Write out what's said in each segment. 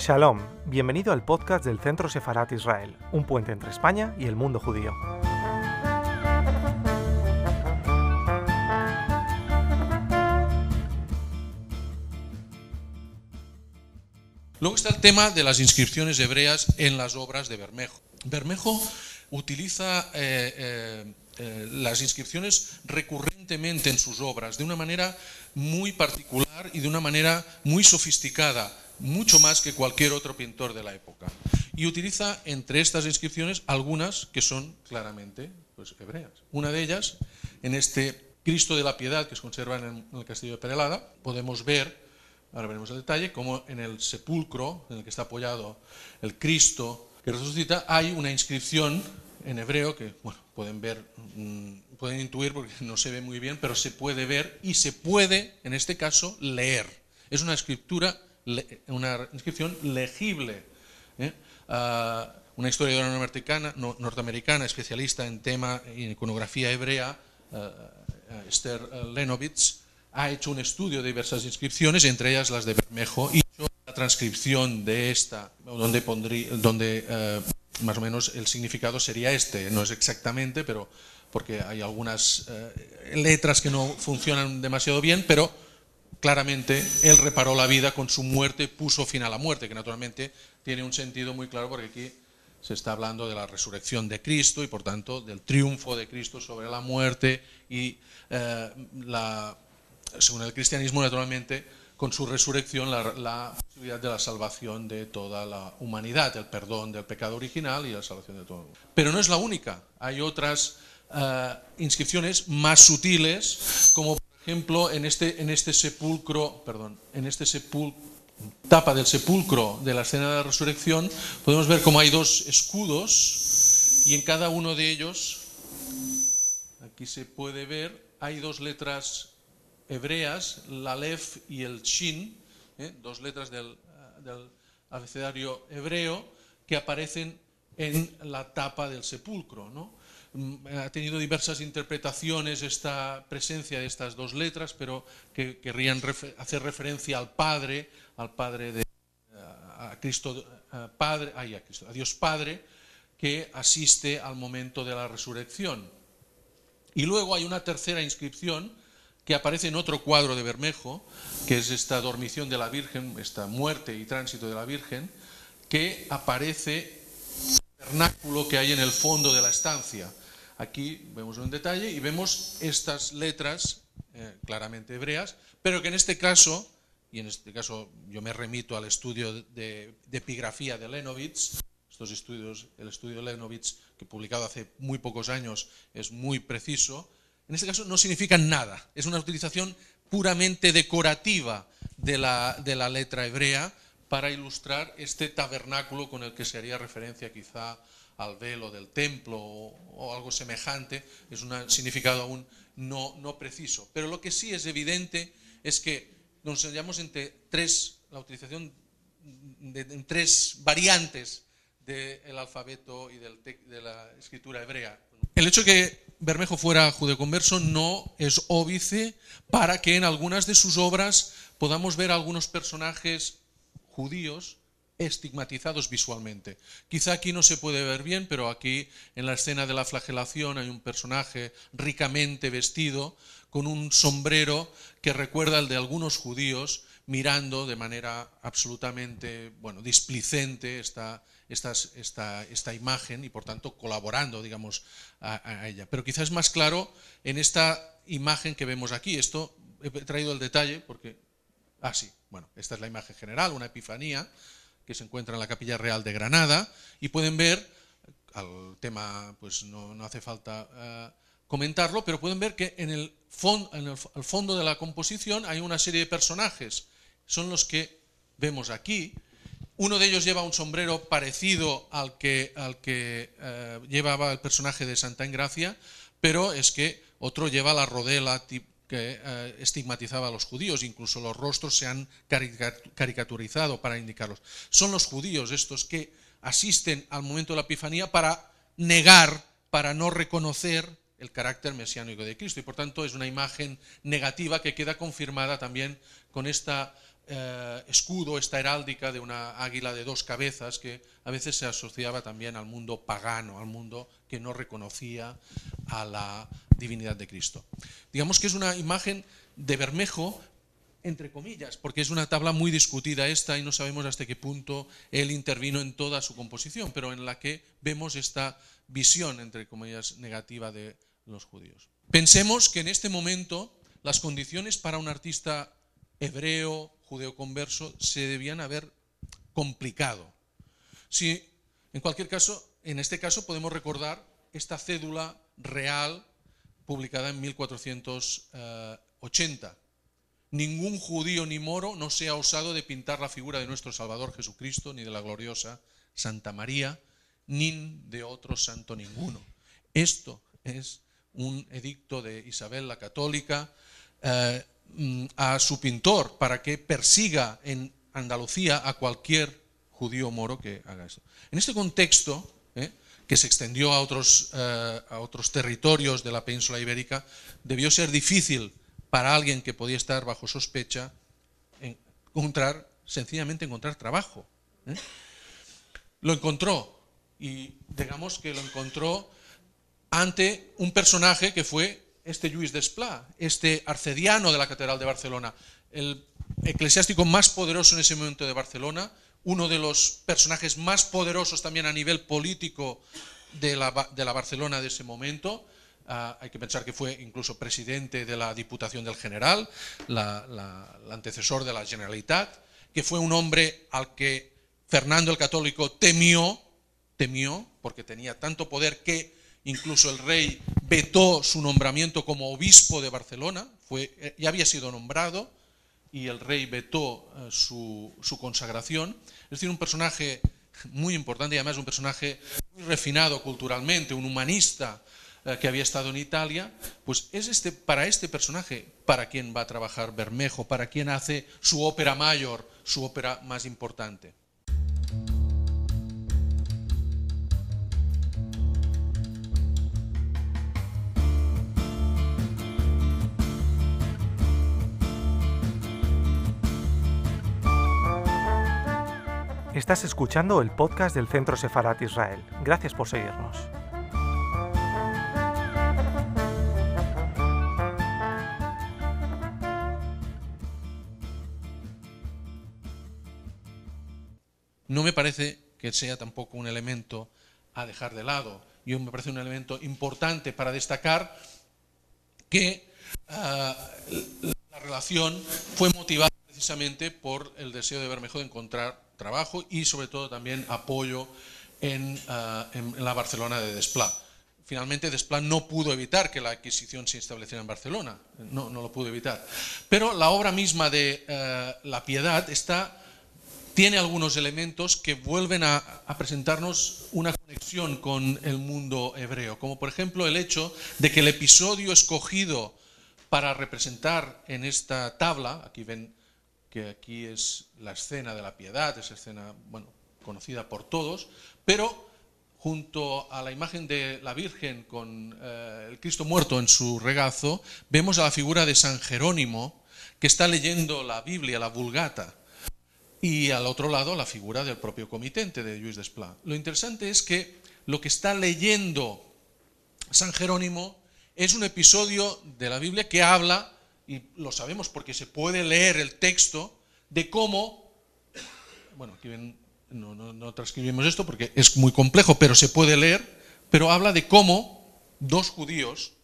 Shalom, bienvenido al podcast del Centro Sefarat Israel, un puente entre España y el mundo judío. Luego está el tema de las inscripciones hebreas en las obras de Bermejo. Bermejo utiliza eh, eh, eh, las inscripciones recurrentemente en sus obras de una manera muy particular y de una manera muy sofisticada, mucho más que cualquier otro pintor de la época. Y utiliza entre estas inscripciones algunas que son claramente pues, hebreas. Una de ellas, en este Cristo de la Piedad que se conserva en el castillo de Perelada, podemos ver Ahora veremos el detalle, como en el sepulcro en el que está apoyado el Cristo que resucita, hay una inscripción en hebreo que, bueno, pueden ver, mm, pueden intuir porque no se ve muy bien, pero se puede ver y se puede, en este caso, leer. Es una escritura, una inscripción legible. ¿eh? Ah, una historiadora norteamericana, especialista en tema en iconografía hebrea, ah, ah, Esther Lenovitz, ha hecho un estudio de diversas inscripciones, entre ellas las de Bermejo, y la transcripción de esta, donde, pondría, donde más o menos el significado sería este, no es exactamente, pero porque hay algunas letras que no funcionan demasiado bien, pero claramente él reparó la vida con su muerte, puso fin a la muerte, que naturalmente tiene un sentido muy claro porque aquí se está hablando de la resurrección de Cristo y por tanto del triunfo de Cristo sobre la muerte y eh, según el cristianismo, naturalmente, con su resurrección, la, posibilidad de la salvación de toda la humanidad, el perdón del pecado original y la salvación de todo. Pero no es la única. Hay otras eh, inscripciones más sutiles, como ejemplo en este, en este sepulcro, perdón, en este tapa del sepulcro de la escena de la resurrección, podemos ver como hay dos escudos y en cada uno de ellos, aquí se puede ver, hay dos letras hebreas, la Aleph y el Shin, ¿eh? dos letras del, del, abecedario hebreo, que aparecen en la tapa del sepulcro. ¿no? Mm, ha tenido diversas interpretaciones esta presencia de estas dos letras, pero que querrían hacer referencia al Padre, al Padre de a Cristo Padre, a, Dios Padre, que asiste al momento de la resurrección. Y luego hay una tercera inscripción que aparece en otro cuadro de Bermejo, que es esta dormición de la Virgen, esta muerte y tránsito de la Virgen, que aparece vernáculo que hay en el fondo de la estancia. Aquí vemos un detalle y vemos estas letras eh, claramente hebreas, pero que en este caso, y en este caso yo me remito al estudio de, de epigrafía de Lenovitz, estos estudios, el estudio de Lenovitz, que publicado hace muy pocos años, es muy preciso, en este caso no significan nada. Es una utilización puramente decorativa de la, de la letra hebrea para ilustrar este tabernáculo con el que se haría referencia quizá al velo del templo o, algo semejante. Es un significado aún no, preciso. Pero lo que sí es evidente es que nos hallamos entre tres, la utilización de, en tres variantes del alfabeto y de la escritura hebrea. El hecho de que Bermejo fuera judeoconverso no es óbice para que en algunas de sus obras podamos ver algunos personajes judíos estigmatizados visualmente. Quizá aquí no se puede ver bien, pero aquí en la escena de la flagelación hay un personaje ricamente vestido con un sombrero que recuerda al de algunos judíos mirando de manera absolutamente bueno, displicente esta, esta, esta, imagen y por tanto colaborando digamos, a, ella. Pero quizás es más claro en esta imagen que vemos aquí. Esto he traído el detalle porque... Ah, sí, bueno, esta es la imagen general, una epifanía que se encuentra en la Capilla Real de Granada y pueden ver, al tema pues no, no hace falta uh, comentarlo, pero pueden ver que en el, en el fondo de la composición hay una serie de personajes son los que vemos aquí. Uno de ellos lleva un sombrero parecido al que, al que eh, llevaba el personaje de Santa Ingracia, pero es que otro lleva la rodela que eh, estigmatizaba a los judíos, incluso los rostros se han caricaturizado para indicarlos. Son los judíos estos que asisten al momento de la Epifanía para negar, para no reconocer el carácter mesiánico de Cristo y por tanto es una imagen negativa que queda confirmada también con esta eh, escudo, esta heráldica de una águila de dos cabezas que a veces se asociaba también al mundo pagano, al mundo que no reconocía a la divinidad de Cristo. Digamos que es una imagen de Bermejo, entre comillas, porque es una tabla muy discutida esta y no sabemos hasta qué punto él intervino en toda su composición, pero en la que vemos esta visión, entre comillas, negativa de los judíos. Pensemos que en este momento las condiciones para un artista hebreo, judeo converso, se debían haber complicado. Si, en cualquier caso, en este caso podemos recordar esta cédula real publicada en 1480. Ningún judío ni moro no se ha osado de pintar la figura de nuestro Salvador Jesucristo, ni de la gloriosa Santa María, ni de otro santo ninguno. Esto es un edicto de Isabel la Católica eh, mm, a su pintor para que persiga en Andalucía a cualquier judío moro que haga esto. En este contexto, eh, que se extendió a otros, eh, a otros territorios de la península ibérica, debió ser difícil para alguien que podía estar bajo sospecha encontrar, sencillamente encontrar trabajo. Lo encontró y digamos que lo encontró ante un personaje que fue este Lluís Desplá, este arcediano de la Catedral de Barcelona, el eclesiástico más poderoso en ese momento de Barcelona, uno de los personajes más poderosos también a nivel político de la, de la Barcelona de ese momento. Ah, hay que pensar que fue incluso presidente de la Diputación del General, el antecesor de la Generalitat, que fue un hombre al que Fernando el Católico temió, temió, porque tenía tanto poder que incluso el rey vetó su nombramiento como obispo de Barcelona, fue, ya había sido nombrado y el rey vetó eh, su, consagración. Es decir, un personaje muy importante y además un personaje muy refinado culturalmente, un humanista eh, que había estado en Italia, pues es este, para este personaje para quien va a trabajar Bermejo, para quien hace su ópera mayor, su ópera más importante. Estás escuchando el podcast del Centro Sefarat Israel. Gracias por seguirnos. No me parece que sea tampoco un elemento a dejar de lado. Yo me parece un elemento importante para destacar que ah, la relación fue motivada precisamente por el deseo de Bermejo de encontrar trabajo y sobre todo también apoyo en, ah, la Barcelona de Desplá. Finalmente Desplá no pudo evitar que la adquisición se estableciera en Barcelona, no, no lo pudo evitar. Pero la obra misma de ah, La Piedad está, tiene algunos elementos que vuelven a, a presentarnos una conexión con el mundo hebreo, como por ejemplo el hecho de que el episodio escogido para representar en esta tabla, aquí ven que aquí es la escena de la piedad, esa escena, conocida por todos, pero junto a la imagen de la Virgen con eh, el Cristo muerto en su regazo, vemos a la figura de San Jerónimo, que está leyendo la Biblia, la Vulgata, y al otro lado la figura del propio comitente de Lluís Desplá. Lo interesante es que lo que está leyendo San Jerónimo es un episodio de la Biblia que habla y lo sabemos porque se puede leer el texto de cómo, bueno, aquí no, transcribimos esto porque es muy complejo, pero se puede leer, pero habla de cómo dos judíos,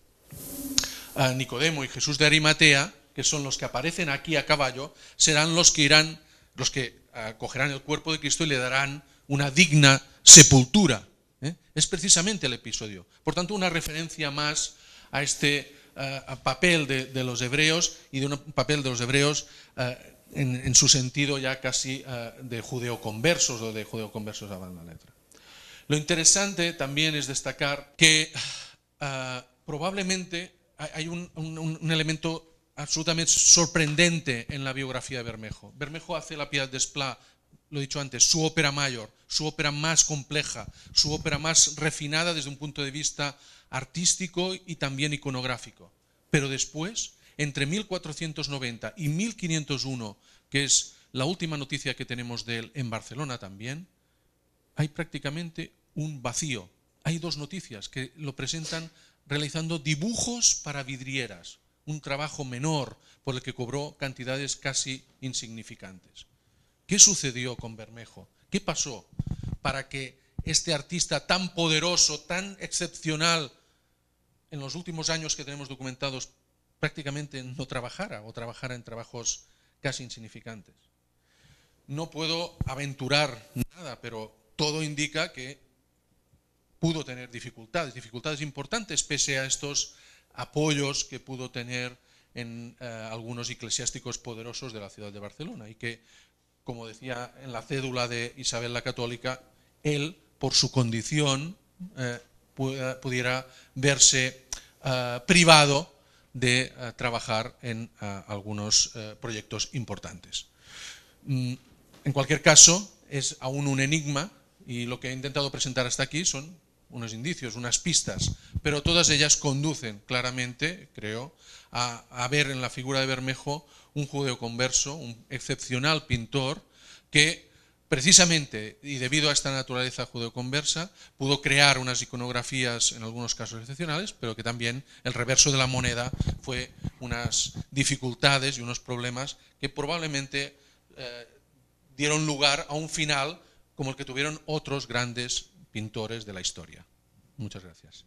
Nicodemo y Jesús de Arimatea, que son los que aparecen aquí a caballo, serán los que irán, los que cogerán el cuerpo de Cristo y le darán una digna sepultura. ¿eh? Es precisamente el episodio. Por tanto, una referencia más a este eh, papel de, los hebreos y de un papel de los hebreos eh, en, su sentido ya casi uh, de judeoconversos o de judeoconversos a la letra. Lo interesante también es destacar que probablemente hay un, un, elemento absolutamente sorprendente en la biografía de Bermejo. Bermejo hace la Piedad de Esplá, lo he dicho antes, su ópera mayor, su ópera más compleja, su ópera más refinada desde un punto de vista artístico y también iconográfico. Pero después, entre 1490 y 1501, que es la última noticia que tenemos de él en Barcelona también, hay prácticamente un vacío. Hay dos noticias que lo presentan realizando dibujos para vidrieras, un trabajo menor por el que cobró cantidades casi insignificantes. ¿Qué sucedió con Bermejo? ¿Qué pasó para que este artista tan poderoso, tan excepcional, en los últimos años que tenemos documentados prácticamente no trabajara o trabajara en trabajos casi insignificantes? No puedo aventurar nada, pero todo indica que pudo tener dificultades, dificultades importantes pese a estos apoyos que pudo tener en eh, algunos eclesiásticos poderosos de la ciudad de Barcelona y que, como decía en la cédula de Isabel la Católica, él, por su condición, eh, pudiera verse eh, privado de trabajar en algunos proyectos importantes. Mm, en cualquier caso, es aún un enigma y lo que he intentado presentar hasta aquí son unos indicios, unas pistas, pero todas ellas conducen claramente, creo, a, ver en la figura de Bermejo un judeo converso, un excepcional pintor que precisamente y debido a esta naturaleza judeoconversa pudo crear unas iconografías en algunos casos excepcionales, pero que también el reverso de la moneda fue unas dificultades y unos problemas que probablemente eh, dieron lugar a un final como el que tuvieron otros grandes pintores de la historia. Muchas gracias.